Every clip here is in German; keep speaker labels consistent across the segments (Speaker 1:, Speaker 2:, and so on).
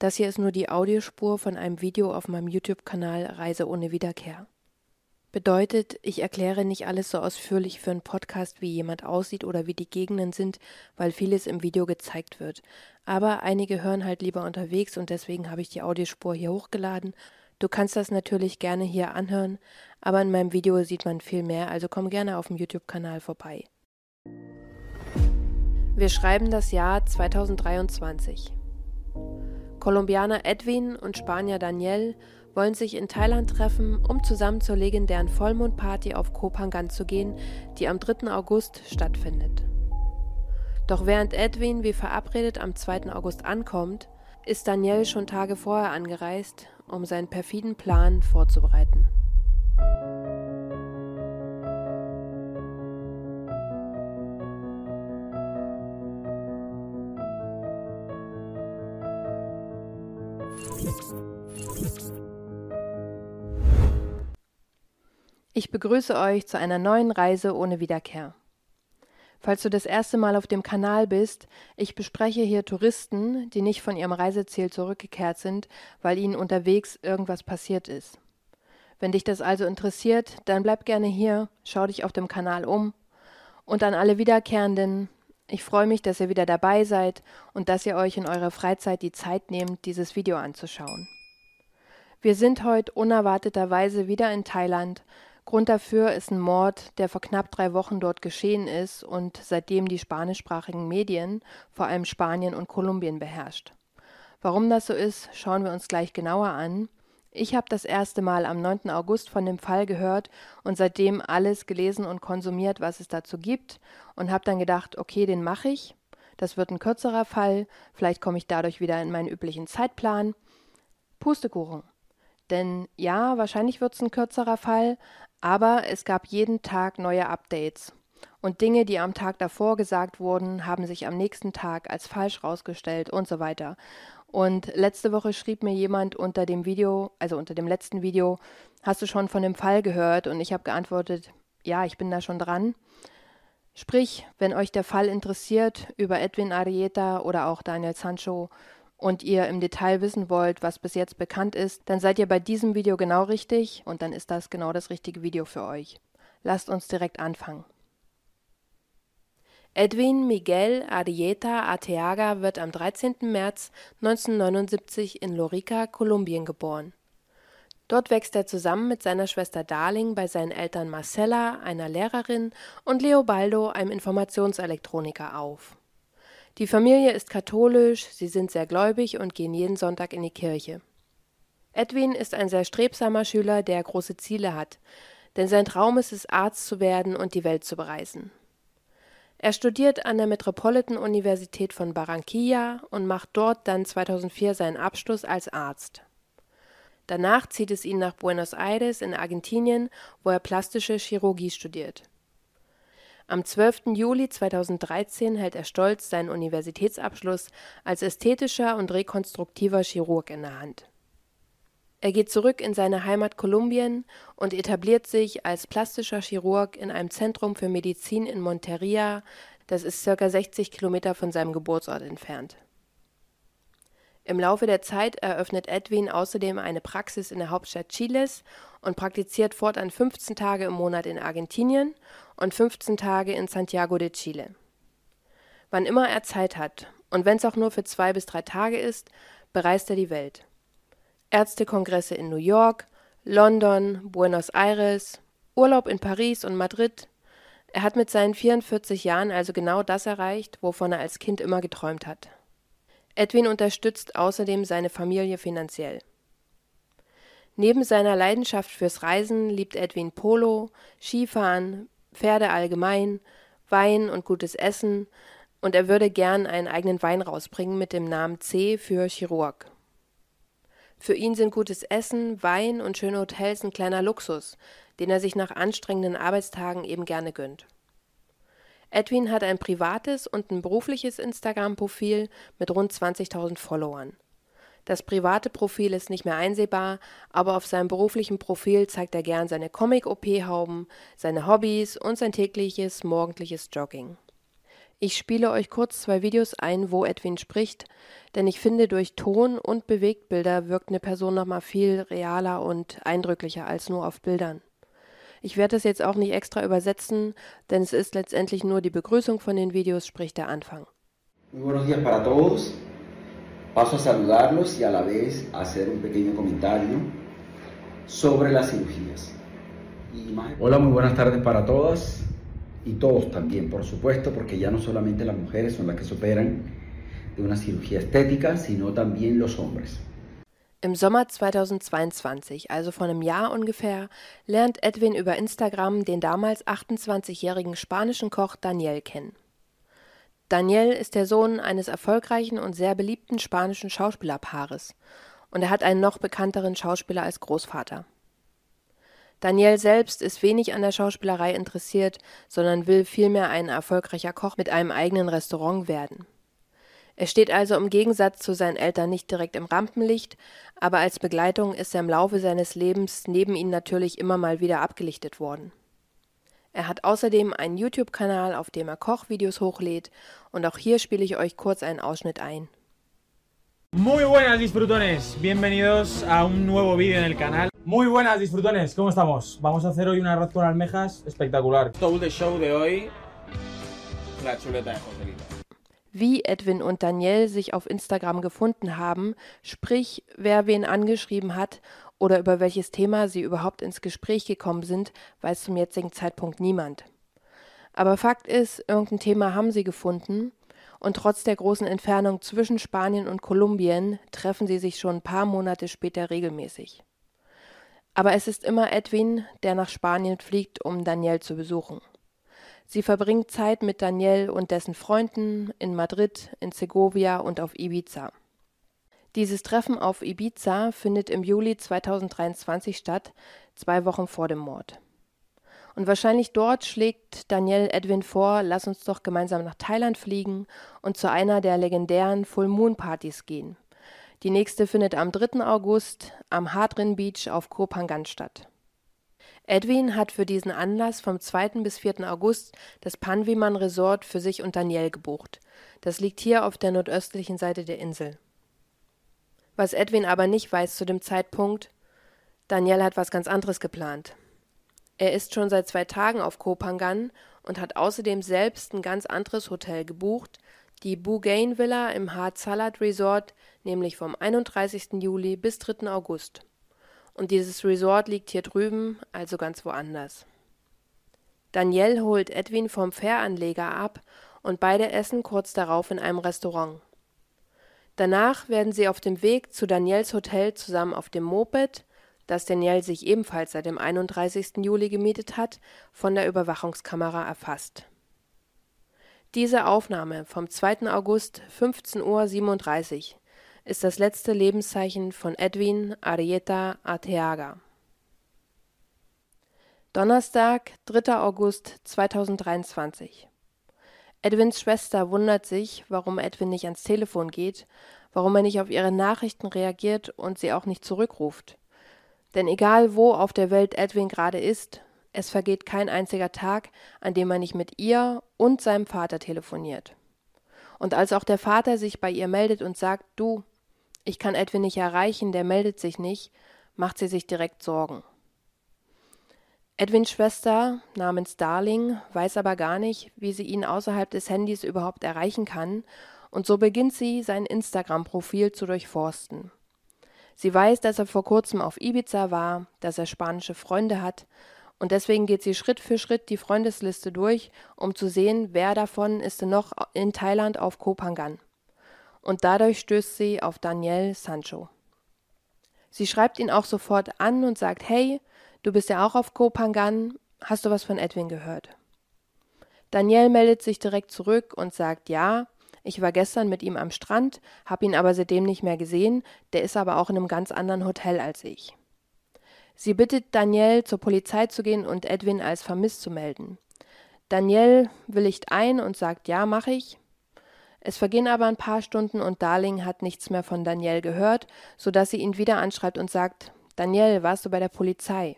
Speaker 1: Das hier ist nur die Audiospur von einem Video auf meinem YouTube-Kanal Reise ohne Wiederkehr. Bedeutet, ich erkläre nicht alles so ausführlich für einen Podcast, wie jemand aussieht oder wie die Gegenden sind, weil vieles im Video gezeigt wird. Aber einige hören halt lieber unterwegs und deswegen habe ich die Audiospur hier hochgeladen. Du kannst das natürlich gerne hier anhören, aber in meinem Video sieht man viel mehr, also komm gerne auf dem YouTube-Kanal vorbei. Wir schreiben das Jahr 2023. Kolumbianer Edwin und Spanier Daniel wollen sich in Thailand treffen, um zusammen zur legendären Vollmondparty auf Koh Phangan zu gehen, die am 3. August stattfindet. Doch während Edwin wie verabredet am 2. August ankommt, ist Daniel schon Tage vorher angereist, um seinen perfiden Plan vorzubereiten. Ich begrüße euch zu einer neuen Reise ohne Wiederkehr. Falls du das erste Mal auf dem Kanal bist, ich bespreche hier Touristen, die nicht von ihrem Reiseziel zurückgekehrt sind, weil ihnen unterwegs irgendwas passiert ist. Wenn dich das also interessiert, dann bleib gerne hier, schau dich auf dem Kanal um. Und an alle Wiederkehrenden, ich freue mich, dass ihr wieder dabei seid und dass ihr euch in eurer Freizeit die Zeit nehmt, dieses Video anzuschauen. Wir sind heute unerwarteterweise wieder in Thailand Grund dafür ist ein Mord, der vor knapp drei Wochen dort geschehen ist und seitdem die spanischsprachigen Medien, vor allem Spanien und Kolumbien, beherrscht. Warum das so ist, schauen wir uns gleich genauer an. Ich habe das erste Mal am 9. August von dem Fall gehört und seitdem alles gelesen und konsumiert, was es dazu gibt und habe dann gedacht, okay, den mache ich. Das wird ein kürzerer Fall, vielleicht komme ich dadurch wieder in meinen üblichen Zeitplan. Pustekuchen. Denn ja, wahrscheinlich wird es ein kürzerer Fall, aber es gab jeden Tag neue Updates. Und Dinge, die am Tag davor gesagt wurden, haben sich am nächsten Tag als falsch rausgestellt und so weiter. Und letzte Woche schrieb mir jemand unter dem Video, also unter dem letzten Video, hast du schon von dem Fall gehört? Und ich habe geantwortet, ja, ich bin da schon dran. Sprich, wenn euch der Fall interessiert über Edwin Arieta oder auch Daniel Sancho, und ihr im Detail wissen wollt, was bis jetzt bekannt ist, dann seid ihr bei diesem Video genau richtig und dann ist das genau das richtige Video für euch. Lasst uns direkt anfangen. Edwin Miguel Arrieta Arteaga wird am 13. März 1979 in Lorica, Kolumbien geboren. Dort wächst er zusammen mit seiner Schwester Darling bei seinen Eltern Marcella, einer Lehrerin, und Leobaldo, einem Informationselektroniker, auf. Die Familie ist katholisch, sie sind sehr gläubig und gehen jeden Sonntag in die Kirche. Edwin ist ein sehr strebsamer Schüler, der große Ziele hat, denn sein Traum ist es, Arzt zu werden und die Welt zu bereisen. Er studiert an der Metropolitan Universität von Barranquilla und macht dort dann 2004 seinen Abschluss als Arzt. Danach zieht es ihn nach Buenos Aires in Argentinien, wo er plastische Chirurgie studiert. Am 12. Juli 2013 hält er stolz seinen Universitätsabschluss als ästhetischer und rekonstruktiver Chirurg in der Hand. Er geht zurück in seine Heimat Kolumbien und etabliert sich als plastischer Chirurg in einem Zentrum für Medizin in Monteria, das ist ca. 60 Kilometer von seinem Geburtsort entfernt. Im Laufe der Zeit eröffnet Edwin außerdem eine Praxis in der Hauptstadt Chiles und praktiziert fortan 15 Tage im Monat in Argentinien und 15 Tage in Santiago de Chile. Wann immer er Zeit hat, und wenn es auch nur für zwei bis drei Tage ist, bereist er die Welt. Ärztekongresse in New York, London, Buenos Aires, Urlaub in Paris und Madrid. Er hat mit seinen 44 Jahren also genau das erreicht, wovon er als Kind immer geträumt hat. Edwin unterstützt außerdem seine Familie finanziell. Neben seiner Leidenschaft fürs Reisen liebt Edwin Polo, Skifahren, Pferde allgemein, Wein und gutes Essen, und er würde gern einen eigenen Wein rausbringen mit dem Namen C für Chirurg. Für ihn sind gutes Essen, Wein und schöne Hotels ein kleiner Luxus, den er sich nach anstrengenden Arbeitstagen eben gerne gönnt. Edwin hat ein privates und ein berufliches Instagram-Profil mit rund 20.000 Followern. Das private Profil ist nicht mehr einsehbar, aber auf seinem beruflichen Profil zeigt er gern seine Comic-OP-Hauben, seine Hobbys und sein tägliches morgendliches Jogging. Ich spiele euch kurz zwei Videos ein, wo Edwin spricht, denn ich finde, durch Ton und Bewegtbilder wirkt eine Person nochmal viel realer und eindrücklicher als nur auf Bildern. Ich werde das jetzt auch nicht extra übersetzen, denn es ist letztendlich nur die Begrüßung von den Videos, sprich der Anfang.
Speaker 2: Muy buenos días para todos. Paso a saludarlos y a la vez a hacer un pequeño comentario sobre las cirugías. Hola, muy buenas tardes para todas y todos también, por supuesto, porque ya no solamente las mujeres son las que se operan de una cirugía estética, sino también los hombres.
Speaker 1: Im Sommer 2022, also vor einem Jahr ungefähr, lernt Edwin über Instagram den damals 28-jährigen spanischen Koch Daniel kennen. Daniel ist der Sohn eines erfolgreichen und sehr beliebten spanischen Schauspielerpaares und er hat einen noch bekannteren Schauspieler als Großvater. Daniel selbst ist wenig an der Schauspielerei interessiert, sondern will vielmehr ein erfolgreicher Koch mit einem eigenen Restaurant werden. Er steht also im Gegensatz zu seinen Eltern nicht direkt im Rampenlicht, aber als Begleitung ist er im Laufe seines Lebens neben ihnen natürlich immer mal wieder abgelichtet worden. Er hat außerdem einen YouTube-Kanal, auf dem er Kochvideos hochlädt, und auch hier spiele ich euch kurz einen Ausschnitt ein.
Speaker 3: Muy buenas disfrutones, bienvenidos a un nuevo vídeo en el canal. Muy buenas disfrutones, ¿cómo estamos? Vamos a hacer hoy un arroz con almejas espectacular. Todo el show de hoy, la chuleta de Joselito.
Speaker 1: wie Edwin und Danielle sich auf Instagram gefunden haben, sprich wer wen angeschrieben hat oder über welches Thema sie überhaupt ins Gespräch gekommen sind, weiß zum jetzigen Zeitpunkt niemand. Aber Fakt ist, irgendein Thema haben sie gefunden, und trotz der großen Entfernung zwischen Spanien und Kolumbien treffen sie sich schon ein paar Monate später regelmäßig. Aber es ist immer Edwin, der nach Spanien fliegt, um Danielle zu besuchen. Sie verbringt Zeit mit Daniel und dessen Freunden in Madrid, in Segovia und auf Ibiza. Dieses Treffen auf Ibiza findet im Juli 2023 statt, zwei Wochen vor dem Mord. Und wahrscheinlich dort schlägt Daniel Edwin vor, lass uns doch gemeinsam nach Thailand fliegen und zu einer der legendären Full Moon Partys gehen. Die nächste findet am 3. August am Hadrin Beach auf Koh Phangan statt. Edwin hat für diesen Anlass vom 2. bis 4. August das Panviman Resort für sich und Danielle gebucht. Das liegt hier auf der nordöstlichen Seite der Insel. Was Edwin aber nicht weiß zu dem Zeitpunkt, Danielle hat was ganz anderes geplant. Er ist schon seit zwei Tagen auf Kopangan und hat außerdem selbst ein ganz anderes Hotel gebucht, die Bougain Villa im Hard Salad Resort, nämlich vom 31. Juli bis 3. August. Und dieses Resort liegt hier drüben, also ganz woanders. Danielle holt Edwin vom Fähranleger ab und beide essen kurz darauf in einem Restaurant. Danach werden sie auf dem Weg zu Daniels Hotel zusammen auf dem Moped, das Danielle sich ebenfalls seit dem 31. Juli gemietet hat, von der Überwachungskamera erfasst. Diese Aufnahme vom 2. August 15.37 Uhr ist das letzte Lebenszeichen von Edwin Arieta Arteaga. Donnerstag, 3. August 2023. Edwins Schwester wundert sich, warum Edwin nicht ans Telefon geht, warum er nicht auf ihre Nachrichten reagiert und sie auch nicht zurückruft. Denn egal wo auf der Welt Edwin gerade ist, es vergeht kein einziger Tag, an dem er nicht mit ihr und seinem Vater telefoniert. Und als auch der Vater sich bei ihr meldet und sagt, du, ich kann Edwin nicht erreichen, der meldet sich nicht, macht sie sich direkt Sorgen. Edwins Schwester namens Darling weiß aber gar nicht, wie sie ihn außerhalb des Handys überhaupt erreichen kann, und so beginnt sie, sein Instagram-Profil zu durchforsten. Sie weiß, dass er vor kurzem auf Ibiza war, dass er spanische Freunde hat, und deswegen geht sie Schritt für Schritt die Freundesliste durch, um zu sehen, wer davon ist denn noch in Thailand auf Kopangan und dadurch stößt sie auf Daniel Sancho. Sie schreibt ihn auch sofort an und sagt, hey, du bist ja auch auf Kopangan, hast du was von Edwin gehört? Daniel meldet sich direkt zurück und sagt ja, Ich war gestern mit ihm am Strand, hab ihn aber seitdem nicht mehr gesehen, der ist aber auch in einem ganz anderen Hotel als ich. Sie bittet Danielle, zur Polizei zu gehen und Edwin als vermisst zu melden. Danielle willigt ein und sagt, ja, mach ich. Es vergehen aber ein paar Stunden und Darling hat nichts mehr von Danielle gehört, so dass sie ihn wieder anschreibt und sagt, Danielle, warst du bei der Polizei?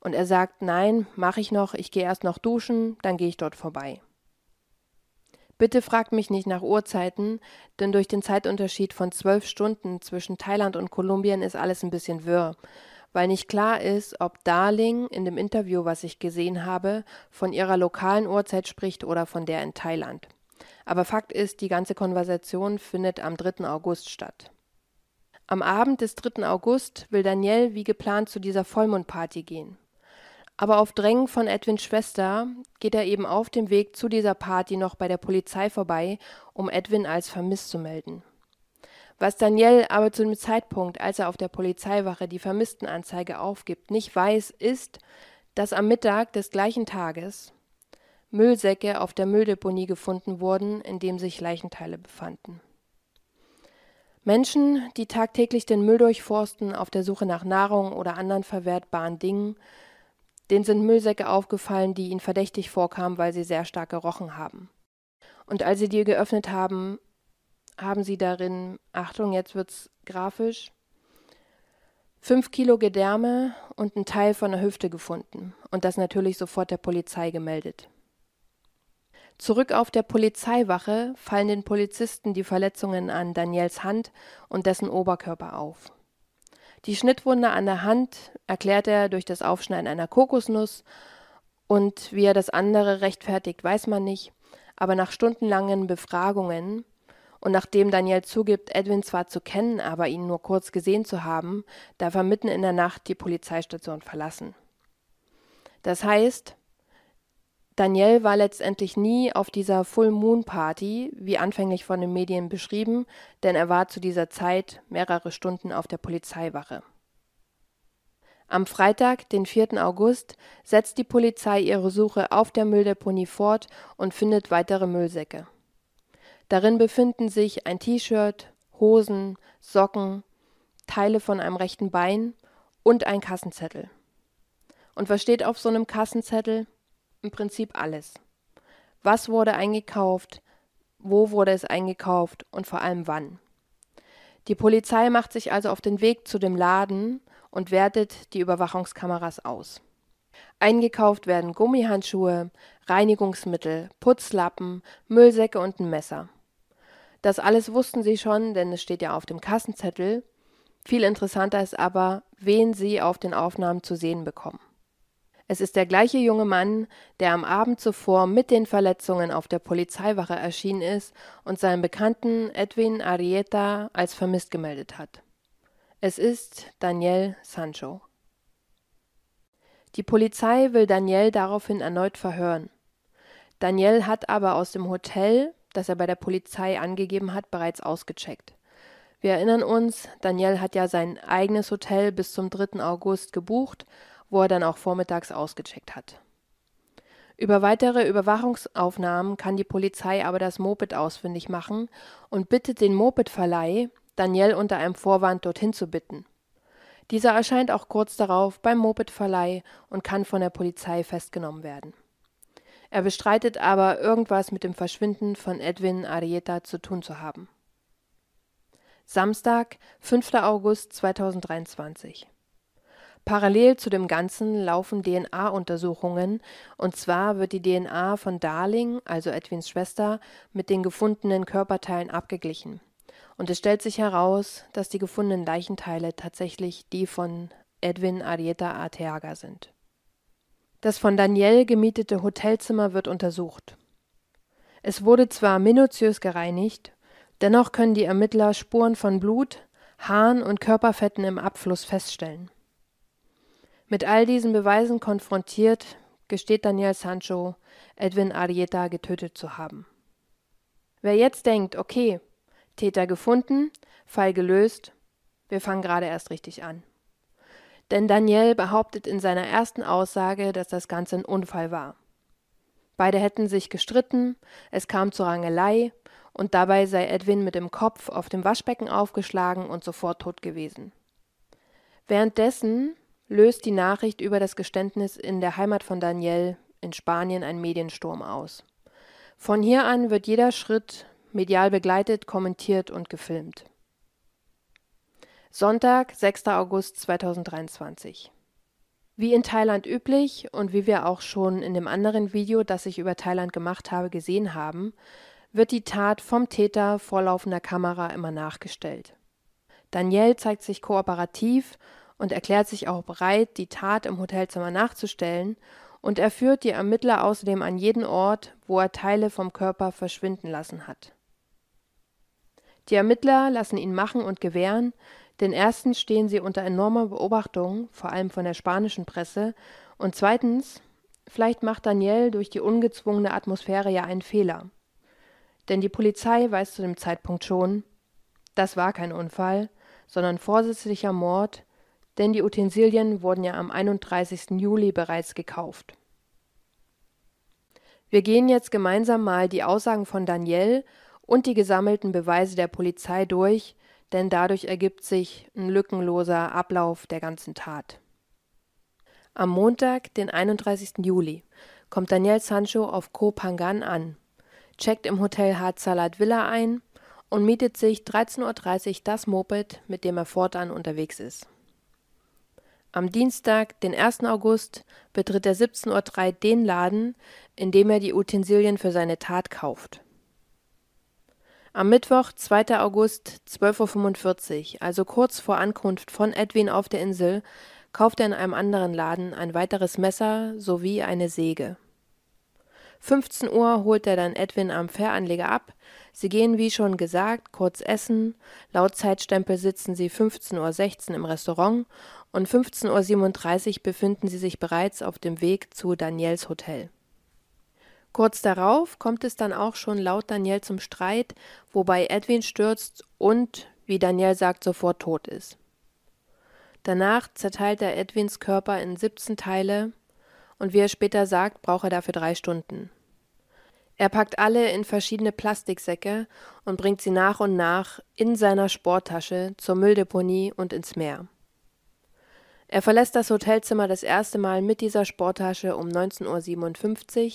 Speaker 1: Und er sagt, nein, mach ich noch, ich gehe erst noch duschen, dann gehe ich dort vorbei. Bitte fragt mich nicht nach Uhrzeiten, denn durch den Zeitunterschied von zwölf Stunden zwischen Thailand und Kolumbien ist alles ein bisschen wirr, weil nicht klar ist, ob Darling in dem Interview, was ich gesehen habe, von ihrer lokalen Uhrzeit spricht oder von der in Thailand. Aber Fakt ist, die ganze Konversation findet am 3. August statt. Am Abend des 3. August will Danielle wie geplant zu dieser Vollmondparty gehen. Aber auf Drängen von Edwins Schwester geht er eben auf dem Weg zu dieser Party noch bei der Polizei vorbei, um Edwin als vermisst zu melden. Was Daniel aber zu dem Zeitpunkt, als er auf der Polizeiwache die Vermisstenanzeige aufgibt, nicht weiß, ist, dass am Mittag des gleichen Tages Müllsäcke auf der Mülldeponie gefunden wurden, in dem sich Leichenteile befanden. Menschen, die tagtäglich den Müll durchforsten auf der Suche nach Nahrung oder anderen verwertbaren Dingen, Denen sind Müllsäcke aufgefallen, die ihnen verdächtig vorkamen, weil sie sehr stark gerochen haben. Und als sie die geöffnet haben, haben sie darin, Achtung, jetzt wird's grafisch, fünf Kilo Gedärme und einen Teil von der Hüfte gefunden und das natürlich sofort der Polizei gemeldet. Zurück auf der Polizeiwache fallen den Polizisten die Verletzungen an Daniels Hand und dessen Oberkörper auf. Die Schnittwunde an der Hand erklärt er durch das Aufschneiden einer Kokosnuss und wie er das andere rechtfertigt, weiß man nicht, aber nach stundenlangen Befragungen und nachdem Daniel zugibt, Edwin zwar zu kennen, aber ihn nur kurz gesehen zu haben, darf er mitten in der Nacht die Polizeistation verlassen. Das heißt, Daniel war letztendlich nie auf dieser Full Moon Party, wie anfänglich von den Medien beschrieben, denn er war zu dieser Zeit mehrere Stunden auf der Polizeiwache. Am Freitag, den 4. August, setzt die Polizei ihre Suche auf der Mülldeponie fort und findet weitere Müllsäcke. Darin befinden sich ein T-Shirt, Hosen, Socken, Teile von einem rechten Bein und ein Kassenzettel. Und was steht auf so einem Kassenzettel? Im Prinzip alles. Was wurde eingekauft, wo wurde es eingekauft und vor allem wann. Die Polizei macht sich also auf den Weg zu dem Laden und wertet die Überwachungskameras aus. Eingekauft werden Gummihandschuhe, Reinigungsmittel, Putzlappen, Müllsäcke und ein Messer. Das alles wussten sie schon, denn es steht ja auf dem Kassenzettel. Viel interessanter ist aber, wen sie auf den Aufnahmen zu sehen bekommen. Es ist der gleiche junge Mann, der am Abend zuvor mit den Verletzungen auf der Polizeiwache erschienen ist und seinen Bekannten Edwin Arieta als vermisst gemeldet hat. Es ist Daniel Sancho. Die Polizei will Daniel daraufhin erneut verhören. Daniel hat aber aus dem Hotel, das er bei der Polizei angegeben hat, bereits ausgecheckt. Wir erinnern uns, Daniel hat ja sein eigenes Hotel bis zum 3. August gebucht wo er dann auch vormittags ausgecheckt hat. Über weitere Überwachungsaufnahmen kann die Polizei aber das Moped ausfindig machen und bittet den Mopedverleih, Daniel unter einem Vorwand dorthin zu bitten. Dieser erscheint auch kurz darauf beim Mopedverleih und kann von der Polizei festgenommen werden. Er bestreitet aber, irgendwas mit dem Verschwinden von Edwin Arieta zu tun zu haben. Samstag, 5. August 2023 Parallel zu dem Ganzen laufen DNA-Untersuchungen, und zwar wird die DNA von Darling, also Edwins Schwester, mit den gefundenen Körperteilen abgeglichen. Und es stellt sich heraus, dass die gefundenen Leichenteile tatsächlich die von Edwin Arieta Arteaga sind. Das von Danielle gemietete Hotelzimmer wird untersucht. Es wurde zwar minutiös gereinigt, dennoch können die Ermittler Spuren von Blut, Haaren und Körperfetten im Abfluss feststellen. Mit all diesen Beweisen konfrontiert, gesteht Daniel Sancho, Edwin Arieta getötet zu haben. Wer jetzt denkt, okay, Täter gefunden, Fall gelöst, wir fangen gerade erst richtig an. Denn Daniel behauptet in seiner ersten Aussage, dass das Ganze ein Unfall war. Beide hätten sich gestritten, es kam zur Rangelei und dabei sei Edwin mit dem Kopf auf dem Waschbecken aufgeschlagen und sofort tot gewesen. Währenddessen löst die Nachricht über das Geständnis in der Heimat von Daniel in Spanien einen Mediensturm aus. Von hier an wird jeder Schritt medial begleitet, kommentiert und gefilmt. Sonntag, 6. August 2023. Wie in Thailand üblich und wie wir auch schon in dem anderen Video, das ich über Thailand gemacht habe, gesehen haben, wird die Tat vom Täter vor laufender Kamera immer nachgestellt. Daniel zeigt sich kooperativ und erklärt sich auch bereit, die Tat im Hotelzimmer nachzustellen, und er führt die Ermittler außerdem an jeden Ort, wo er Teile vom Körper verschwinden lassen hat. Die Ermittler lassen ihn machen und gewähren, denn erstens stehen sie unter enormer Beobachtung, vor allem von der spanischen Presse, und zweitens, vielleicht macht Daniel durch die ungezwungene Atmosphäre ja einen Fehler. Denn die Polizei weiß zu dem Zeitpunkt schon, das war kein Unfall, sondern vorsätzlicher Mord, denn die Utensilien wurden ja am 31. Juli bereits gekauft. Wir gehen jetzt gemeinsam mal die Aussagen von Daniel und die gesammelten Beweise der Polizei durch, denn dadurch ergibt sich ein lückenloser Ablauf der ganzen Tat. Am Montag, den 31. Juli, kommt Daniel Sancho auf Koh Phangan an, checkt im Hotel Hard Salat Villa ein und mietet sich 13.30 Uhr das Moped, mit dem er fortan unterwegs ist. Am Dienstag, den 1. August, betritt er 17.03 Uhr den Laden, in dem er die Utensilien für seine Tat kauft. Am Mittwoch, 2. August, 12.45 Uhr, also kurz vor Ankunft von Edwin auf der Insel, kauft er in einem anderen Laden ein weiteres Messer sowie eine Säge. 15 Uhr holt er dann Edwin am Fähranleger ab. Sie gehen wie schon gesagt kurz essen. Laut Zeitstempel sitzen sie 15.16 Uhr im Restaurant und 15.37 Uhr befinden sie sich bereits auf dem Weg zu Daniels Hotel. Kurz darauf kommt es dann auch schon laut Daniel zum Streit, wobei Edwin stürzt und, wie Daniel sagt, sofort tot ist. Danach zerteilt er Edwins Körper in 17 Teile und wie er später sagt, braucht er dafür drei Stunden. Er packt alle in verschiedene Plastiksäcke und bringt sie nach und nach in seiner Sporttasche zur Mülldeponie und ins Meer. Er verlässt das Hotelzimmer das erste Mal mit dieser Sporttasche um 19.57 Uhr,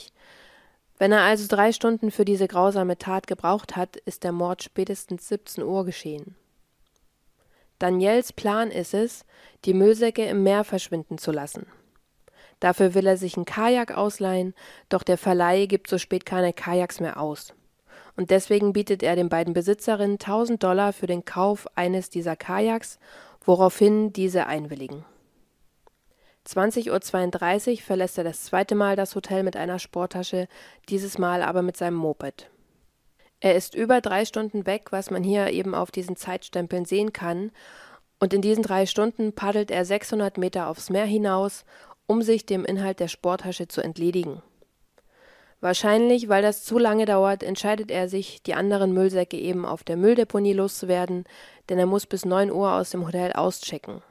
Speaker 1: wenn er also drei Stunden für diese grausame Tat gebraucht hat, ist der Mord spätestens 17 Uhr geschehen. Daniels Plan ist es, die Müllsäcke im Meer verschwinden zu lassen. Dafür will er sich ein Kajak ausleihen, doch der Verleih gibt so spät keine Kajaks mehr aus. Und deswegen bietet er den beiden Besitzerinnen 1000 Dollar für den Kauf eines dieser Kajaks, woraufhin diese einwilligen. 20.32 Uhr verlässt er das zweite Mal das Hotel mit einer Sporttasche, dieses Mal aber mit seinem Moped. Er ist über drei Stunden weg, was man hier eben auf diesen Zeitstempeln sehen kann, und in diesen drei Stunden paddelt er 600 Meter aufs Meer hinaus, um sich dem Inhalt der Sporttasche zu entledigen. Wahrscheinlich, weil das zu lange dauert, entscheidet er sich, die anderen Müllsäcke eben auf der Mülldeponie loszuwerden, denn er muss bis 9 Uhr aus dem Hotel auschecken.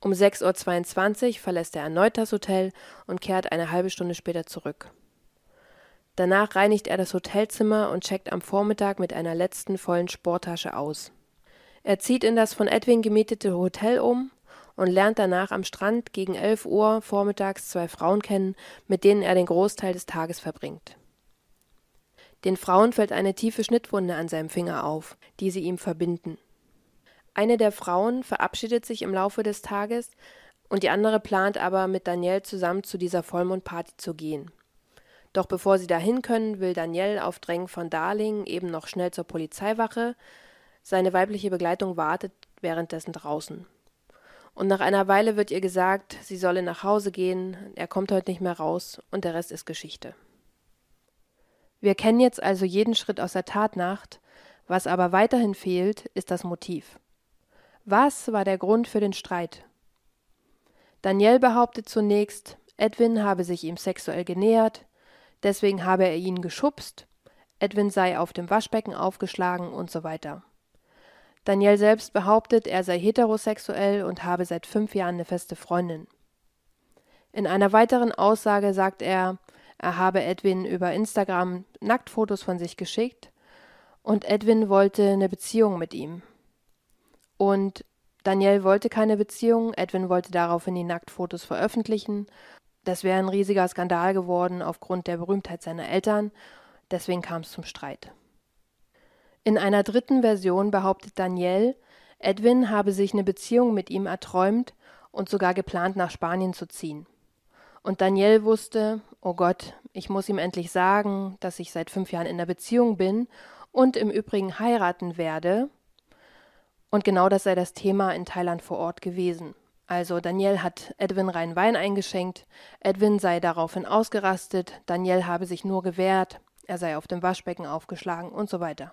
Speaker 1: Um 6.22 Uhr verlässt er erneut das Hotel und kehrt eine halbe Stunde später zurück. Danach reinigt er das Hotelzimmer und checkt am Vormittag mit einer letzten vollen Sporttasche aus. Er zieht in das von Edwin gemietete Hotel um und lernt danach am Strand gegen 11 Uhr vormittags zwei Frauen kennen, mit denen er den Großteil des Tages verbringt. Den Frauen fällt eine tiefe Schnittwunde an seinem Finger auf, die sie ihm verbinden. Eine der Frauen verabschiedet sich im Laufe des Tages und die andere plant aber, mit Daniel zusammen zu dieser Vollmondparty zu gehen. Doch bevor sie dahin können, will Daniel auf Drängen von Darling eben noch schnell zur Polizeiwache. Seine weibliche Begleitung wartet währenddessen draußen. Und nach einer Weile wird ihr gesagt, sie solle nach Hause gehen, er kommt heute nicht mehr raus und der Rest ist Geschichte. Wir kennen jetzt also jeden Schritt aus der Tatnacht, was aber weiterhin fehlt, ist das Motiv. Was war der Grund für den Streit? Daniel behauptet zunächst, Edwin habe sich ihm sexuell genähert, deswegen habe er ihn geschubst, Edwin sei auf dem Waschbecken aufgeschlagen und so weiter. Daniel selbst behauptet, er sei heterosexuell und habe seit fünf Jahren eine feste Freundin. In einer weiteren Aussage sagt er, er habe Edwin über Instagram Nacktfotos von sich geschickt und Edwin wollte eine Beziehung mit ihm. Und Danielle wollte keine Beziehung, Edwin wollte daraufhin die Nacktfotos veröffentlichen. Das wäre ein riesiger Skandal geworden aufgrund der Berühmtheit seiner Eltern, deswegen kam es zum Streit. In einer dritten Version behauptet Danielle, Edwin habe sich eine Beziehung mit ihm erträumt und sogar geplant, nach Spanien zu ziehen. Und Danielle wusste, oh Gott, ich muss ihm endlich sagen, dass ich seit fünf Jahren in der Beziehung bin und im Übrigen heiraten werde, und genau das sei das Thema in Thailand vor Ort gewesen. Also Daniel hat Edwin rein Wein eingeschenkt, Edwin sei daraufhin ausgerastet, Daniel habe sich nur gewehrt, er sei auf dem Waschbecken aufgeschlagen und so weiter.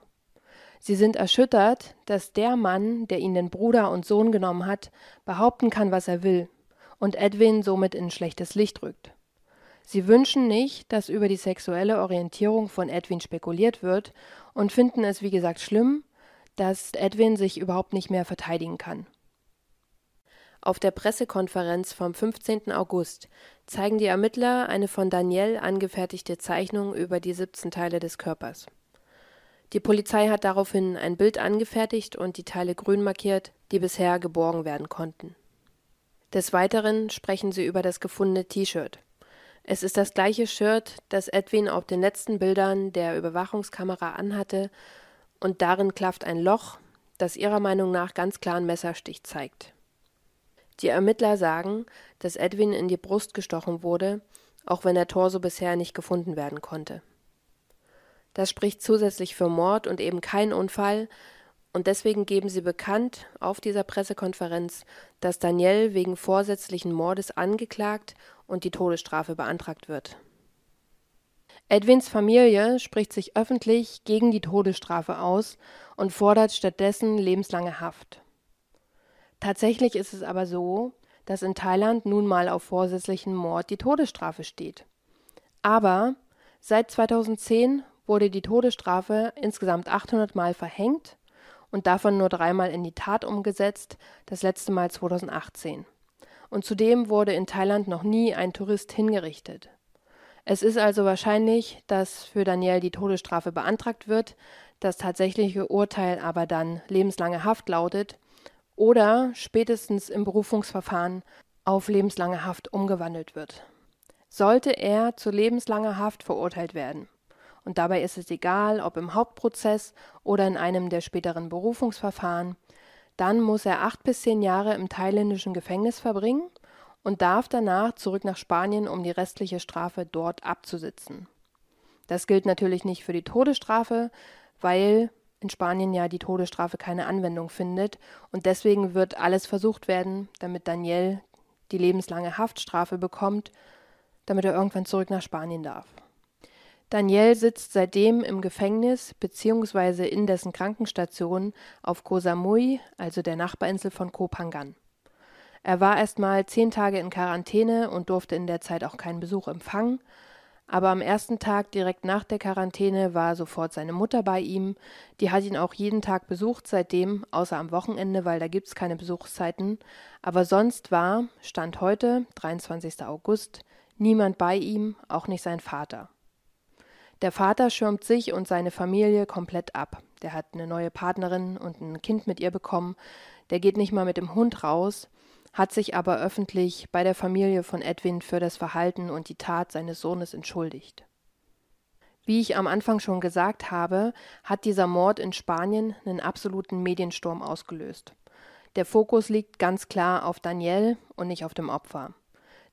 Speaker 1: Sie sind erschüttert, dass der Mann, der ihnen Bruder und Sohn genommen hat, behaupten kann, was er will und Edwin somit in schlechtes Licht rückt. Sie wünschen nicht, dass über die sexuelle Orientierung von Edwin spekuliert wird und finden es, wie gesagt, schlimm, dass Edwin sich überhaupt nicht mehr verteidigen kann. Auf der Pressekonferenz vom 15. August zeigen die Ermittler eine von Danielle angefertigte Zeichnung über die 17 Teile des Körpers. Die Polizei hat daraufhin ein Bild angefertigt und die Teile grün markiert, die bisher geborgen werden konnten. Des Weiteren sprechen sie über das gefundene T-Shirt. Es ist das gleiche Shirt, das Edwin auf den letzten Bildern der Überwachungskamera anhatte, und darin klafft ein Loch, das ihrer Meinung nach ganz klar einen Messerstich zeigt. Die Ermittler sagen, dass Edwin in die Brust gestochen wurde, auch wenn der Torso bisher nicht gefunden werden konnte. Das spricht zusätzlich für Mord und eben kein Unfall, und deswegen geben sie bekannt auf dieser Pressekonferenz, dass Daniel wegen vorsätzlichen Mordes angeklagt und die Todesstrafe beantragt wird. Edwins Familie spricht sich öffentlich gegen die Todesstrafe aus und fordert stattdessen lebenslange Haft. Tatsächlich ist es aber so, dass in Thailand nun mal auf vorsätzlichen Mord die Todesstrafe steht. Aber seit 2010 wurde die Todesstrafe insgesamt 800 Mal verhängt und davon nur dreimal in die Tat umgesetzt, das letzte Mal 2018. Und zudem wurde in Thailand noch nie ein Tourist hingerichtet. Es ist also wahrscheinlich, dass für Daniel die Todesstrafe beantragt wird, das tatsächliche Urteil aber dann lebenslange Haft lautet oder spätestens im Berufungsverfahren auf lebenslange Haft umgewandelt wird. Sollte er zu lebenslanger Haft verurteilt werden, und dabei ist es egal, ob im Hauptprozess oder in einem der späteren Berufungsverfahren, dann muss er acht bis zehn Jahre im thailändischen Gefängnis verbringen und darf danach zurück nach Spanien, um die restliche Strafe dort abzusitzen. Das gilt natürlich nicht für die Todesstrafe, weil in Spanien ja die Todesstrafe keine Anwendung findet und deswegen wird alles versucht werden, damit Daniel die lebenslange Haftstrafe bekommt, damit er irgendwann zurück nach Spanien darf. Daniel sitzt seitdem im Gefängnis bzw. in dessen Krankenstation auf Koh Samui, also der Nachbarinsel von Koh Phangan. Er war erst mal zehn Tage in Quarantäne und durfte in der Zeit auch keinen Besuch empfangen, aber am ersten Tag direkt nach der Quarantäne war sofort seine Mutter bei ihm, die hat ihn auch jeden Tag besucht seitdem, außer am Wochenende, weil da gibt's keine Besuchszeiten, aber sonst war, Stand heute, 23. August, niemand bei ihm, auch nicht sein Vater. Der Vater schirmt sich und seine Familie komplett ab. Der hat eine neue Partnerin und ein Kind mit ihr bekommen. Der geht nicht mal mit dem Hund raus. hat sich aber öffentlich bei der Familie von Edwin für das Verhalten und die Tat seines Sohnes entschuldigt. Wie ich am Anfang schon gesagt habe, hat dieser Mord in Spanien einen absoluten Mediensturm ausgelöst. Der Fokus liegt ganz klar auf Daniel und nicht auf dem Opfer.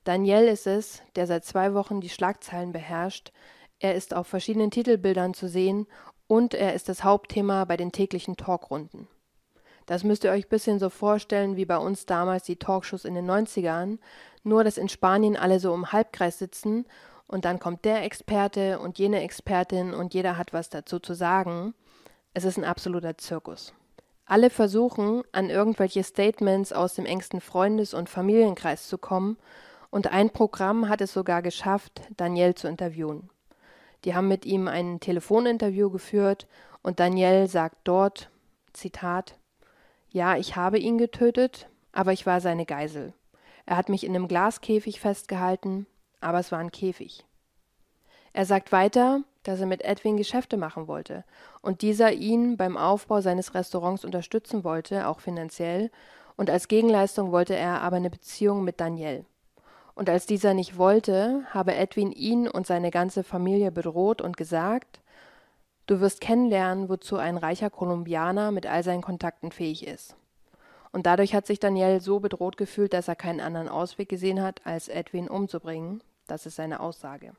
Speaker 1: Daniel ist es, der seit zwei Wochen die Schlagzeilen beherrscht. Er ist auf verschiedenen Titelbildern zu sehen und er ist das Hauptthema bei den täglichen Talkrunden. Das müsst ihr euch ein bisschen so vorstellen wie bei uns damals die Talkshows in den 90ern, nur dass in Spanien alle so im Halbkreis sitzen und dann kommt der Experte und jene Expertin und jeder hat was dazu zu sagen. Es ist ein absoluter Zirkus. Alle versuchen, an irgendwelche Statements aus dem engsten Freundes- und Familienkreis zu kommen, und ein Programm hat es sogar geschafft, Daniel zu interviewen. Die haben mit ihm ein Telefoninterview geführt und Daniel sagt dort, Zitat, ja, ich habe ihn getötet, aber ich war seine Geisel. Er hat mich in einem Glaskäfig festgehalten, aber es war ein Käfig. Er sagt weiter, dass er mit Edwin Geschäfte machen wollte und dieser ihn beim Aufbau seines Restaurants unterstützen wollte, auch finanziell, und als Gegenleistung wollte er aber eine Beziehung mit Daniel. Und als dieser nicht wollte, habe Edwin ihn und seine ganze Familie bedroht und gesagt, du wirst kennenlernen, wozu ein reicher Kolumbianer mit all seinen Kontakten fähig ist. Und dadurch hat sich Daniel so bedroht gefühlt, dass er keinen anderen Ausweg gesehen hat, als Edwin umzubringen. Das ist seine Aussage.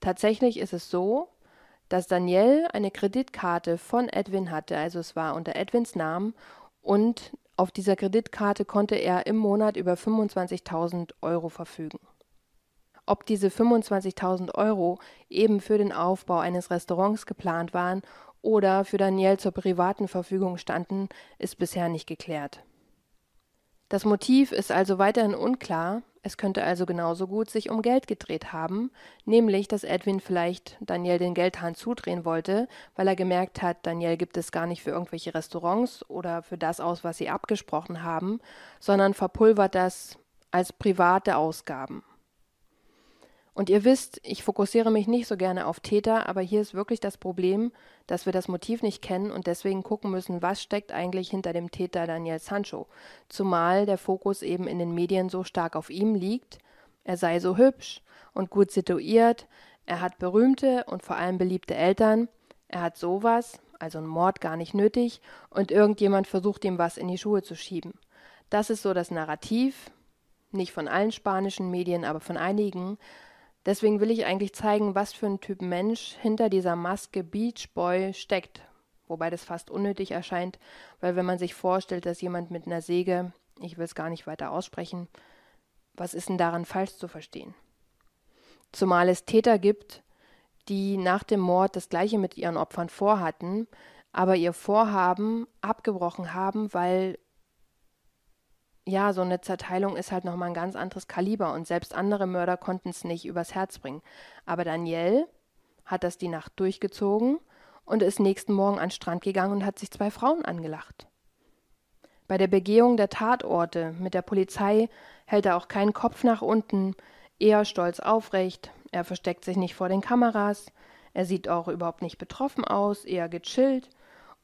Speaker 1: Tatsächlich ist es so, dass Daniel eine Kreditkarte von Edwin hatte, also es war unter Edwins Namen und auf dieser Kreditkarte konnte er im Monat über 25.000 Euro verfügen. Ob diese 25.000 Euro eben für den Aufbau eines Restaurants geplant waren oder für Daniel zur privaten Verfügung standen, ist bisher nicht geklärt. Das Motiv ist also weiterhin unklar, es könnte also genauso gut sich um Geld gedreht haben, nämlich dass Edwin vielleicht Daniel den Geldhahn zudrehen wollte, weil er gemerkt hat, Daniel gibt es gar nicht für irgendwelche Restaurants oder für das aus, was sie abgesprochen haben, sondern verpulvert das als private Ausgaben. Und ihr wisst, ich fokussiere mich nicht so gerne auf Täter, aber hier ist wirklich das Problem, dass wir das Motiv nicht kennen und deswegen gucken müssen, was steckt eigentlich hinter dem Täter Daniel Sancho. Zumal der Fokus eben in den Medien so stark auf ihm liegt. Er sei so hübsch und gut situiert, er hat berühmte und vor allem beliebte Eltern, er hat sowas, also einen Mord gar nicht nötig, und irgendjemand versucht ihm was in die Schuhe zu schieben. Das ist so das Narrativ, nicht von allen spanischen Medien, aber von einigen, Deswegen will ich eigentlich zeigen, was für ein Typ Mensch hinter dieser Maske Beach Boy steckt. Wobei das fast unnötig erscheint, weil wenn man sich vorstellt, dass jemand mit einer Säge, ich will es gar nicht weiter aussprechen, was ist denn daran falsch zu verstehen? Zumal es Täter gibt, die nach dem Mord das gleiche mit ihren Opfern vorhatten, aber ihr Vorhaben abgebrochen haben, weil ja, so eine Zerteilung ist halt nochmal ein ganz anderes Kaliber und selbst andere Mörder konnten es nicht übers Herz bringen. Aber Daniel hat das die Nacht durchgezogen und ist nächsten Morgen an den Strand gegangen und hat sich zwei Frauen angelacht. Bei der Begehung der Tatorte mit der Polizei hält er auch keinen Kopf nach unten, eher stolz aufrecht, er versteckt sich nicht vor den Kameras, er sieht auch überhaupt nicht betroffen aus, eher gechillt.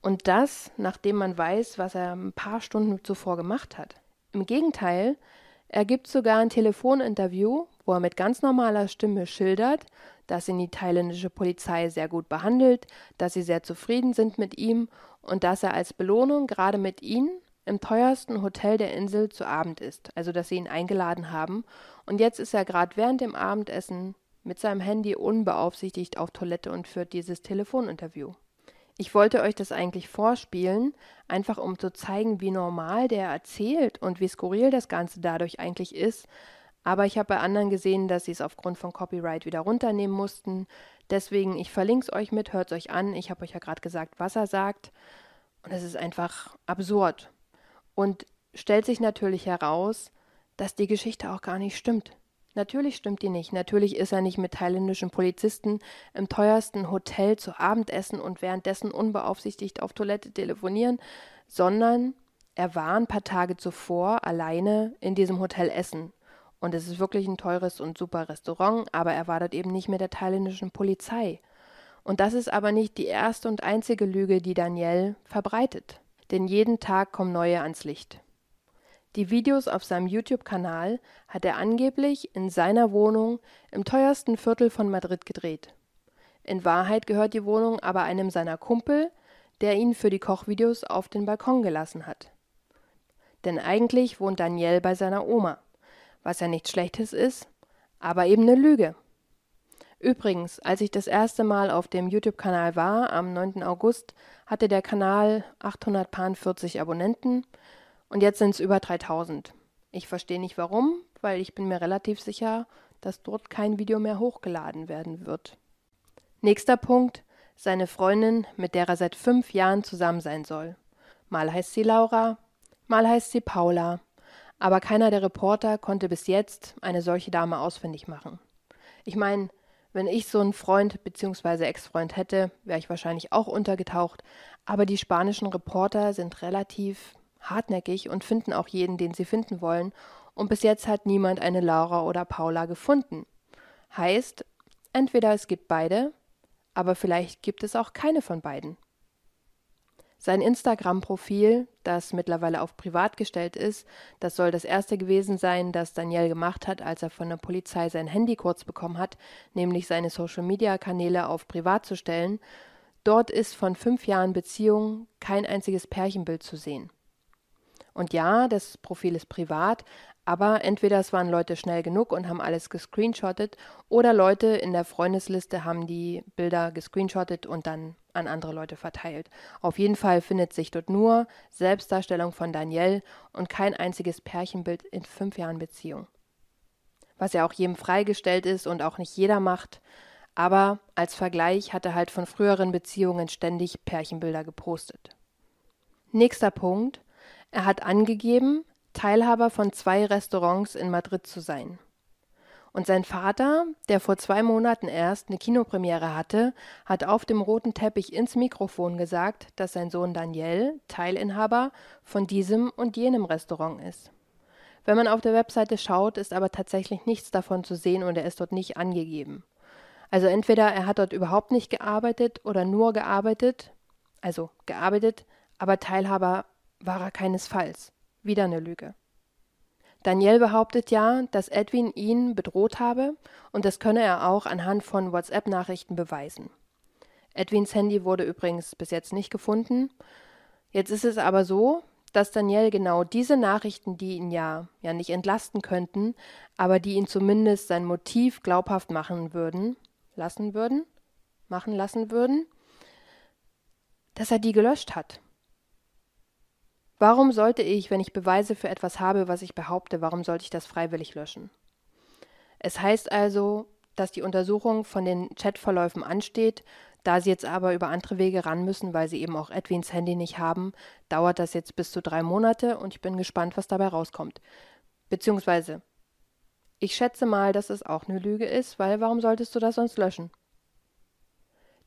Speaker 1: Und das, nachdem man weiß, was er ein paar Stunden zuvor gemacht hat. Im Gegenteil, er gibt sogar ein Telefoninterview, wo er mit ganz normaler Stimme schildert, dass ihn die thailändische Polizei sehr gut behandelt, dass sie sehr zufrieden sind mit ihm und dass er als Belohnung gerade mit ihnen im teuersten Hotel der Insel zu Abend ist, also dass sie ihn eingeladen haben. Und jetzt ist er gerade während dem Abendessen mit seinem Handy unbeaufsichtigt auf Toilette und führt dieses Telefoninterview. Ich wollte euch das eigentlich vorspielen, einfach um zu zeigen, wie normal der erzählt und wie skurril das Ganze dadurch eigentlich ist. Aber ich habe bei anderen gesehen, dass sie es aufgrund von Copyright wieder runternehmen mussten. Deswegen, ich verlinke es euch mit, hört es euch an. Ich habe euch ja gerade gesagt, was er sagt. Und es ist einfach absurd. Und stellt sich natürlich heraus, dass die Geschichte auch gar nicht stimmt. Natürlich stimmt die nicht. Natürlich ist er nicht mit thailändischen Polizisten im teuersten Hotel zu Abendessen und währenddessen unbeaufsichtigt auf Toilette telefonieren, sondern er war ein paar Tage zuvor alleine in diesem Hotel essen. Und es ist wirklich ein teures und super Restaurant, aber er war dort eben nicht mit der thailändischen Polizei. Und das ist aber nicht die erste und einzige Lüge, die Daniel verbreitet. Denn jeden Tag kommen neue ans Licht. Die Videos auf seinem YouTube-Kanal hat er angeblich in seiner Wohnung im teuersten Viertel von Madrid gedreht. In Wahrheit gehört die Wohnung aber einem seiner Kumpel, der ihn für die Kochvideos auf den Balkon gelassen hat. Denn eigentlich wohnt Daniel bei seiner Oma, was ja nichts Schlechtes ist, aber eben eine Lüge. Übrigens, als ich das erste Mal auf dem YouTube-Kanal war, am 9. August, hatte der Kanal 840 Abonnenten und jetzt sind es über 3000. Ich verstehe nicht warum, weil ich bin mir relativ sicher, dass dort kein Video mehr hochgeladen werden wird. Nächster Punkt, seine Freundin, mit der er seit fünf Jahren zusammen sein soll. Mal heißt sie Laura, mal heißt sie Paula, aber keiner der Reporter konnte bis jetzt eine solche Dame ausfindig machen. Ich meine, wenn ich so einen Freund bzw. Ex-Freund hätte, wäre ich wahrscheinlich auch untergetaucht, aber die spanischen Reporter sind relativ hartnäckig und finden auch jeden, den sie finden wollen, und bis jetzt hat niemand eine Laura oder Paula gefunden. Heißt, entweder es gibt beide, aber vielleicht gibt es auch keine von beiden. Sein Instagram-Profil, das mittlerweile auf privat gestellt ist, das soll das erste gewesen sein, das Daniel gemacht hat, als er von der Polizei sein Handy kurz bekommen hat, nämlich seine Social-Media-Kanäle auf privat zu stellen. Dort ist von fünf Jahren Beziehung kein einziges Pärchenbild zu sehen. Und ja, das Profil ist privat, aber entweder es waren Leute schnell genug und haben alles gescreenshottet oder Leute in der Freundesliste haben die Bilder gescreenshottet und dann an andere Leute verteilt. Auf jeden Fall findet sich dort nur Selbstdarstellung von Danielle und kein einziges Pärchenbild in fünf Jahren Beziehung. Was ja auch jedem freigestellt ist und auch nicht jeder macht. Aber als Vergleich hat er halt von früheren Beziehungen ständig Pärchenbilder gepostet. Nächster Punkt. Er hat angegeben, Teilhaber von zwei Restaurants in Madrid zu sein. Und sein Vater, der vor zwei Monaten erst eine Kinopremiere hatte, hat auf dem roten Teppich ins Mikrofon gesagt, dass sein Sohn Daniel Teilinhaber von diesem und jenem Restaurant ist. Wenn man auf der Webseite schaut, ist aber tatsächlich nichts davon zu sehen und er ist dort nicht angegeben. Also entweder er hat dort überhaupt nicht gearbeitet oder nur gearbeitet, also gearbeitet, aber Teilhaber war er keinesfalls. Wieder eine Lüge. Daniel behauptet ja, dass Edwin ihn bedroht habe und das könne er auch anhand von WhatsApp-Nachrichten beweisen. Edwins Handy wurde übrigens bis jetzt nicht gefunden. Jetzt ist es aber so, dass Daniel genau diese Nachrichten, die ihn ja, ja nicht entlasten könnten, aber die ihn zumindest sein Motiv glaubhaft machen würden, lassen würden, machen lassen würden, dass er die gelöscht hat. Warum sollte ich, wenn ich Beweise für etwas habe, was ich behaupte, warum sollte ich das freiwillig löschen? Es heißt also, dass die Untersuchung von den Chatverläufen ansteht, da sie jetzt aber über andere Wege ran müssen, weil sie eben auch Edwins Handy nicht haben, dauert das jetzt bis zu drei Monate und ich bin gespannt, was dabei rauskommt. Beziehungsweise, ich schätze mal, dass es auch eine Lüge ist, weil warum solltest du das sonst löschen?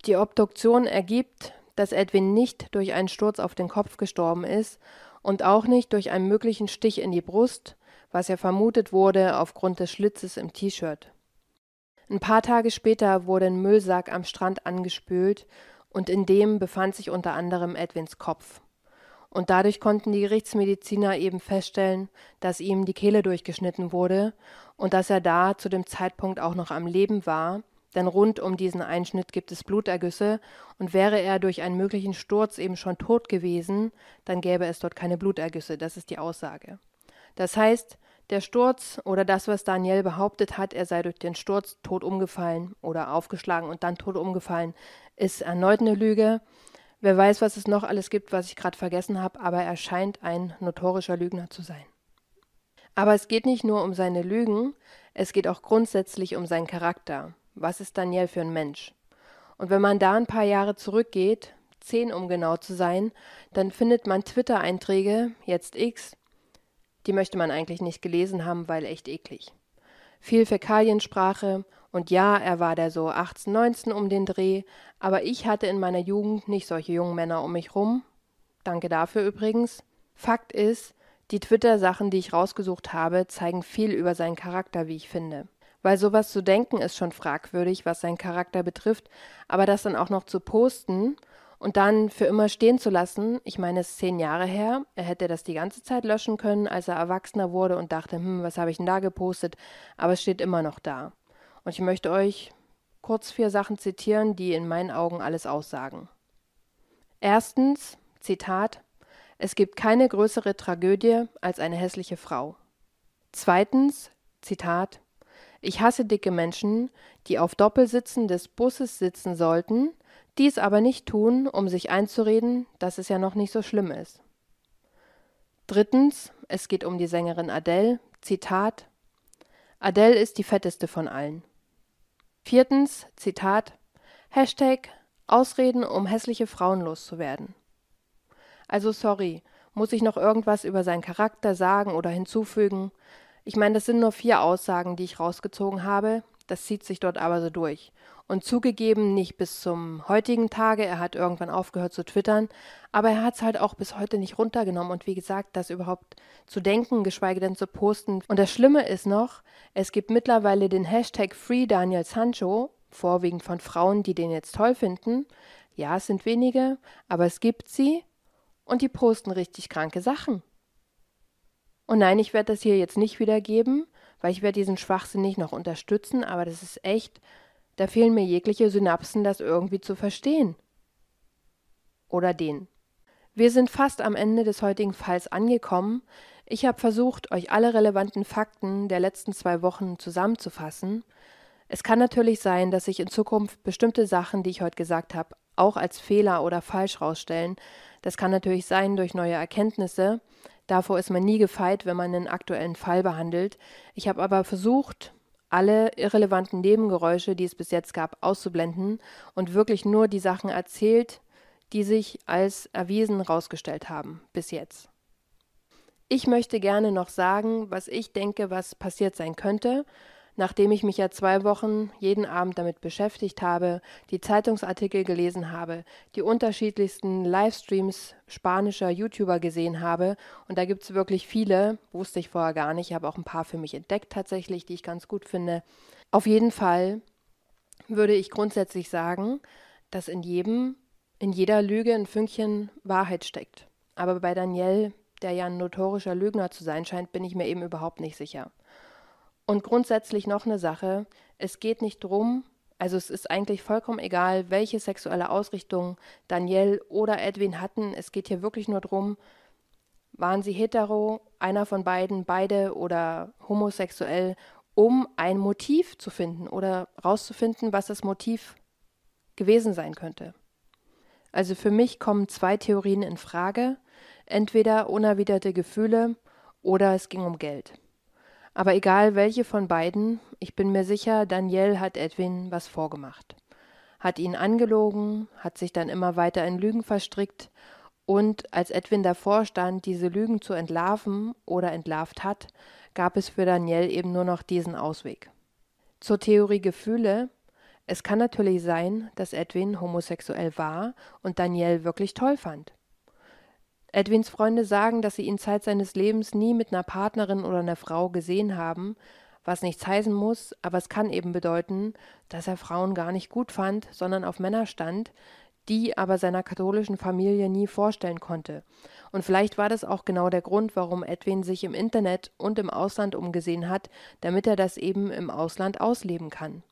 Speaker 1: Die Obduktion ergibt, dass Edwin nicht durch einen Sturz auf den Kopf gestorben ist und auch nicht durch einen möglichen Stich in die Brust, was ja vermutet wurde aufgrund des Schlitzes im T-Shirt. Ein paar Tage später wurde ein Müllsack am Strand angespült und in dem befand sich unter anderem Edwins Kopf. Und dadurch konnten die Gerichtsmediziner eben feststellen, dass ihm die Kehle durchgeschnitten wurde und dass er da zu dem Zeitpunkt auch noch am Leben war denn rund um diesen Einschnitt gibt es Blutergüsse, und wäre er durch einen möglichen Sturz eben schon tot gewesen, dann gäbe es dort keine Blutergüsse, das ist die Aussage. Das heißt, der Sturz oder das, was Daniel behauptet hat, er sei durch den Sturz tot umgefallen oder aufgeschlagen und dann tot umgefallen, ist erneut eine Lüge. Wer weiß, was es noch alles gibt, was ich gerade vergessen habe, aber er scheint ein notorischer Lügner zu sein. Aber es geht nicht nur um seine Lügen, es geht auch grundsätzlich um seinen Charakter was ist Daniel für ein Mensch? Und wenn man da ein paar Jahre zurückgeht, zehn um genau zu sein, dann findet man Twitter-Einträge, jetzt X, die möchte man eigentlich nicht gelesen haben, weil echt eklig. Viel Fäkaliensprache und ja, er war der so 18, 19 um den Dreh, aber ich hatte in meiner Jugend nicht solche jungen Männer um mich rum. Danke dafür übrigens. Fakt ist, die Twitter-Sachen, die ich rausgesucht habe, zeigen viel über seinen Charakter, wie ich finde weil sowas zu denken ist schon fragwürdig, was seinen Charakter betrifft, aber das dann auch noch zu posten und dann für immer stehen zu lassen, ich meine, es ist zehn Jahre her, er hätte das die ganze Zeit löschen können, als er Erwachsener wurde und dachte, hm, was habe ich denn da gepostet, aber es steht immer noch da. Und ich möchte euch kurz vier Sachen zitieren, die in meinen Augen alles aussagen. Erstens, Zitat, es gibt keine größere Tragödie als eine hässliche Frau. Zweitens, Zitat, ich hasse dicke Menschen, die auf Doppelsitzen des Busses sitzen sollten, dies aber nicht tun, um sich einzureden, dass es ja noch nicht so schlimm ist. Drittens, es geht um die Sängerin Adele, Zitat, Adele ist die fetteste von allen. Viertens, Zitat, Hashtag Ausreden, um hässliche Frauen loszuwerden. Also sorry, muss ich noch irgendwas über seinen Charakter sagen oder hinzufügen? Ich meine, das sind nur vier Aussagen, die ich rausgezogen habe, das zieht sich dort aber so durch. Und zugegeben, nicht bis zum heutigen Tage, er hat irgendwann aufgehört zu twittern, aber er hat es halt auch bis heute nicht runtergenommen. Und wie gesagt, das überhaupt zu denken, geschweige denn zu posten. Und das Schlimme ist noch, es gibt mittlerweile den Hashtag Free Daniel Sancho, vorwiegend von Frauen, die den jetzt toll finden. Ja, es sind wenige, aber es gibt sie und die posten richtig kranke Sachen. Und nein, ich werde das hier jetzt nicht wiedergeben, weil ich werde diesen Schwachsinn nicht noch unterstützen, aber das ist echt, da fehlen mir jegliche Synapsen, das irgendwie zu verstehen. Oder den. Wir sind fast am Ende des heutigen Falls angekommen. Ich habe versucht, euch alle relevanten Fakten der letzten zwei Wochen zusammenzufassen. Es kann natürlich sein, dass sich in Zukunft bestimmte Sachen, die ich heute gesagt habe, auch als Fehler oder falsch rausstellen. Das kann natürlich sein durch neue Erkenntnisse. Davor ist man nie gefeit, wenn man einen aktuellen Fall behandelt. Ich habe aber versucht, alle irrelevanten Nebengeräusche, die es bis jetzt gab, auszublenden und wirklich nur die Sachen erzählt, die sich als erwiesen herausgestellt haben bis jetzt. Ich möchte gerne noch sagen, was ich denke, was passiert sein könnte, nachdem ich mich ja zwei Wochen jeden Abend damit beschäftigt habe, die Zeitungsartikel gelesen habe, die unterschiedlichsten Livestreams spanischer YouTuber gesehen habe, und da gibt es wirklich viele, wusste ich vorher gar nicht, ich habe auch ein paar für mich entdeckt tatsächlich, die ich ganz gut finde. Auf jeden Fall würde ich grundsätzlich sagen, dass in jedem, in jeder Lüge ein Fünkchen Wahrheit steckt. Aber bei Daniel, der ja ein notorischer Lügner zu sein scheint, bin ich mir eben überhaupt nicht sicher. Und grundsätzlich noch eine Sache, es geht nicht drum, also es ist eigentlich vollkommen egal, welche sexuelle Ausrichtung Daniel oder Edwin hatten, es geht hier wirklich nur drum, waren sie hetero, einer von beiden, beide oder homosexuell, um ein Motiv zu finden oder rauszufinden, was das Motiv gewesen sein könnte. Also für mich kommen zwei Theorien in Frage, entweder unerwiderte Gefühle oder es ging um Geld. Aber egal welche von beiden, ich bin mir sicher, Daniel hat Edwin was vorgemacht. Hat ihn angelogen, hat sich dann immer weiter in Lügen verstrickt und als Edwin davor stand, diese Lügen zu entlarven oder entlarvt hat, gab es für Daniel eben nur noch diesen Ausweg. Zur Theorie Gefühle. Es kann natürlich sein, dass Edwin homosexuell war und Daniel wirklich toll fand. Edwins Freunde sagen, dass sie ihn Zeit seines Lebens nie mit einer Partnerin oder einer Frau gesehen haben, was nichts heißen muss, aber es kann eben bedeuten, dass er Frauen gar nicht gut fand, sondern auf Männer stand, die aber seiner katholischen Familie nie vorstellen konnte. Und vielleicht war das auch genau der Grund, warum Edwin sich im Internet und im Ausland umgesehen hat, damit er das eben im Ausland ausleben kann.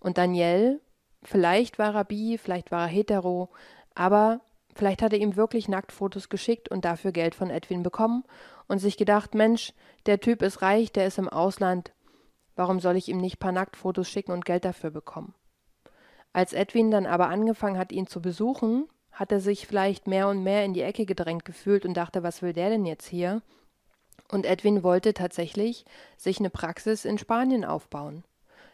Speaker 1: Und Daniel, vielleicht war er bi, vielleicht war er hetero, aber Vielleicht hat er ihm wirklich Nacktfotos geschickt und dafür Geld von Edwin bekommen und sich gedacht, Mensch, der Typ ist reich, der ist im Ausland, warum soll ich ihm nicht paar Nacktfotos schicken und Geld dafür bekommen? Als Edwin dann aber angefangen hat, ihn zu besuchen, hat er sich vielleicht mehr und mehr in die Ecke gedrängt gefühlt und dachte, was will der denn jetzt hier? Und Edwin wollte tatsächlich sich eine Praxis in Spanien aufbauen.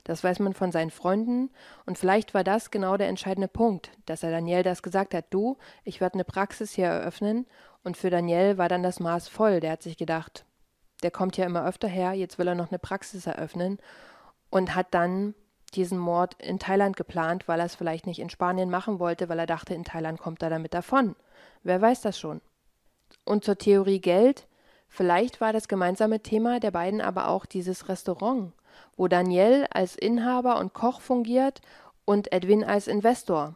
Speaker 1: Das weiß man von seinen Freunden. Und vielleicht war das genau der entscheidende Punkt, dass er Daniel das gesagt hat. Du, ich werde eine Praxis hier eröffnen. Und für Daniel war dann das Maß voll. Der hat sich gedacht, der kommt ja immer öfter her, jetzt will er noch eine Praxis eröffnen. Und hat dann diesen Mord in Thailand geplant, weil er es vielleicht nicht in Spanien machen wollte, weil er dachte, in Thailand kommt er damit davon. Wer weiß das schon. Und zur Theorie Geld, vielleicht war das gemeinsame Thema der beiden aber auch dieses Restaurant wo Daniel als Inhaber und Koch fungiert und Edwin als Investor.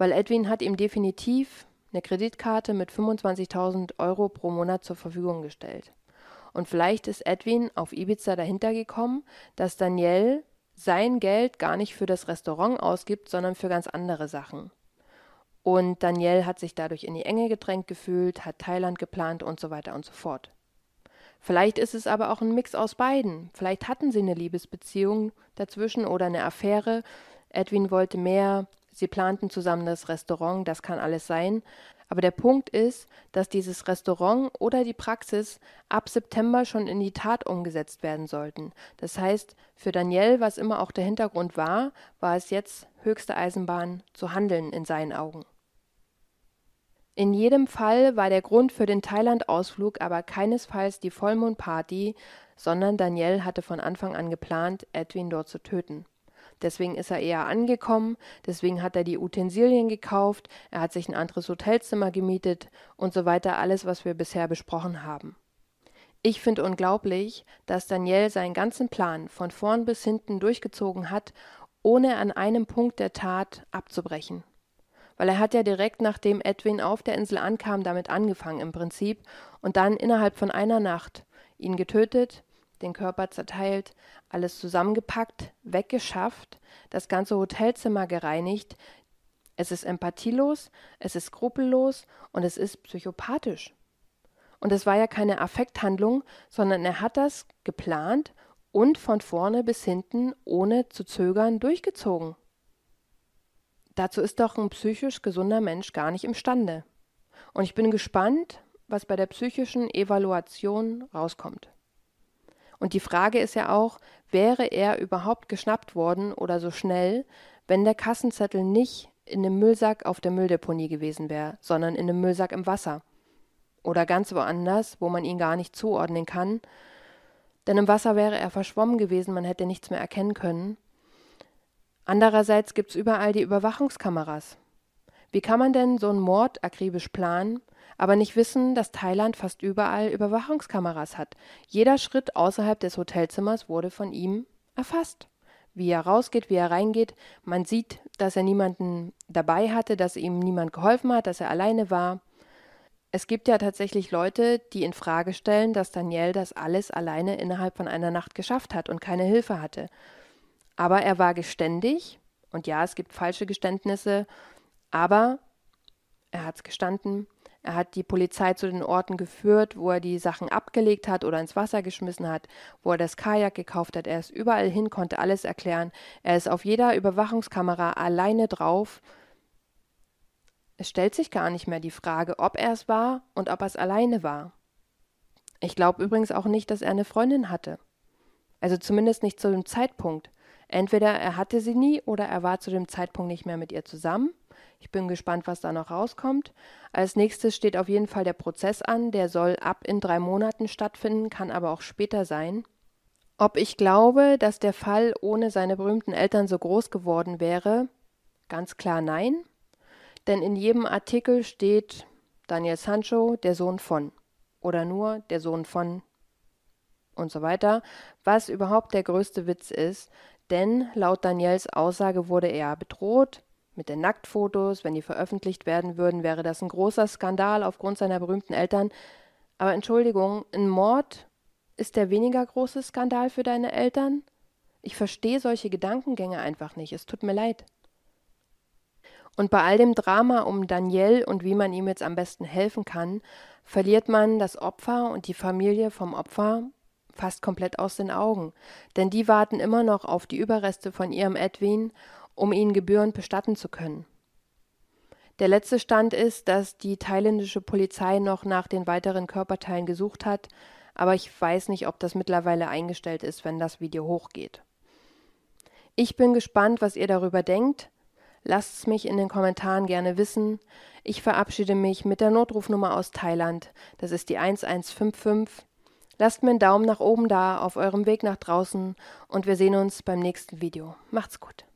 Speaker 1: weil Edwin hat ihm definitiv eine Kreditkarte mit 25.000 Euro pro Monat zur Verfügung gestellt. Und vielleicht ist Edwin auf Ibiza dahinter gekommen, dass Daniel sein Geld gar nicht für das Restaurant ausgibt, sondern für ganz andere Sachen. Und Daniel hat sich dadurch in die Enge gedrängt gefühlt, hat Thailand geplant und so weiter und so fort. Vielleicht ist es aber auch ein Mix aus beiden. Vielleicht hatten sie eine Liebesbeziehung dazwischen oder eine Affäre. Edwin wollte mehr, sie planten zusammen das Restaurant, das kann alles sein. Aber der Punkt ist, dass dieses Restaurant oder die Praxis ab September schon in die Tat umgesetzt werden sollten. Das heißt, für Daniel, was immer auch der Hintergrund war, war es jetzt höchste Eisenbahn zu handeln in seinen Augen. In jedem Fall war der Grund für den Thailand-Ausflug aber keinesfalls die Vollmondparty, sondern Daniel hatte von Anfang an geplant, Edwin dort zu töten. Deswegen ist er eher angekommen, deswegen hat er die Utensilien gekauft, er hat sich ein anderes Hotelzimmer gemietet und so weiter, alles, was wir bisher besprochen haben. Ich finde unglaublich, dass Daniel seinen ganzen Plan von vorn bis hinten durchgezogen hat, ohne an einem Punkt der Tat abzubrechen weil er hat ja direkt nachdem Edwin auf der Insel ankam damit angefangen im Prinzip und dann innerhalb von einer Nacht ihn getötet, den Körper zerteilt, alles zusammengepackt, weggeschafft, das ganze Hotelzimmer gereinigt. Es ist empathielos, es ist skrupellos und es ist psychopathisch. Und es war ja keine Affekthandlung, sondern er hat das geplant und von vorne bis hinten ohne zu zögern durchgezogen. Dazu ist doch ein psychisch gesunder Mensch gar nicht imstande. Und ich bin gespannt, was bei der psychischen Evaluation rauskommt. Und die Frage ist ja auch, wäre er überhaupt geschnappt worden oder so schnell, wenn der Kassenzettel nicht in dem Müllsack auf der Mülldeponie gewesen wäre, sondern in dem Müllsack im Wasser. Oder ganz woanders, wo man ihn gar nicht zuordnen kann. Denn im Wasser wäre er verschwommen gewesen, man hätte nichts mehr erkennen können. Andererseits gibt's überall die Überwachungskameras. Wie kann man denn so einen Mord akribisch planen, aber nicht wissen, dass Thailand fast überall Überwachungskameras hat? Jeder Schritt außerhalb des Hotelzimmers wurde von ihm erfasst. Wie er rausgeht, wie er reingeht, man sieht, dass er niemanden dabei hatte, dass ihm niemand geholfen hat, dass er alleine war. Es gibt ja tatsächlich Leute, die in Frage stellen, dass Daniel das alles alleine innerhalb von einer Nacht geschafft hat und keine Hilfe hatte. Aber er war geständig und ja, es gibt falsche Geständnisse, aber er hat es gestanden. Er hat die Polizei zu den Orten geführt, wo er die Sachen abgelegt hat oder ins Wasser geschmissen hat, wo er das Kajak gekauft hat. Er ist überall hin, konnte alles erklären. Er ist auf jeder Überwachungskamera alleine drauf. Es stellt sich gar nicht mehr die Frage, ob er es war und ob er es alleine war. Ich glaube übrigens auch nicht, dass er eine Freundin hatte. Also zumindest nicht zu dem Zeitpunkt. Entweder er hatte sie nie oder er war zu dem Zeitpunkt nicht mehr mit ihr zusammen. Ich bin gespannt, was da noch rauskommt. Als nächstes steht auf jeden Fall der Prozess an. Der soll ab in drei Monaten stattfinden, kann aber auch später sein. Ob ich glaube, dass der Fall ohne seine berühmten Eltern so groß geworden wäre? Ganz klar nein. Denn in jedem Artikel steht Daniel Sancho, der Sohn von. Oder nur der Sohn von und so weiter, was überhaupt der größte Witz ist, denn laut Daniels Aussage wurde er bedroht mit den Nacktfotos, wenn die veröffentlicht werden würden, wäre das ein großer Skandal aufgrund seiner berühmten Eltern. Aber Entschuldigung, ein Mord ist der weniger große Skandal für deine Eltern? Ich verstehe solche Gedankengänge einfach nicht. Es tut mir leid. Und bei all dem Drama um Daniel und wie man ihm jetzt am besten helfen kann, verliert man das Opfer und die Familie vom Opfer fast komplett aus den Augen, denn die warten immer noch auf die Überreste von ihrem Edwin, um ihn gebührend bestatten zu können. Der letzte Stand ist, dass die thailändische Polizei noch nach den weiteren Körperteilen gesucht hat, aber ich weiß nicht, ob das mittlerweile eingestellt ist, wenn das Video hochgeht. Ich bin gespannt, was ihr darüber denkt. Lasst es mich in den Kommentaren gerne wissen. Ich verabschiede mich mit der Notrufnummer aus Thailand. Das ist die 1155 Lasst mir einen Daumen nach oben da auf eurem Weg nach draußen und wir sehen uns beim nächsten Video. Macht's gut.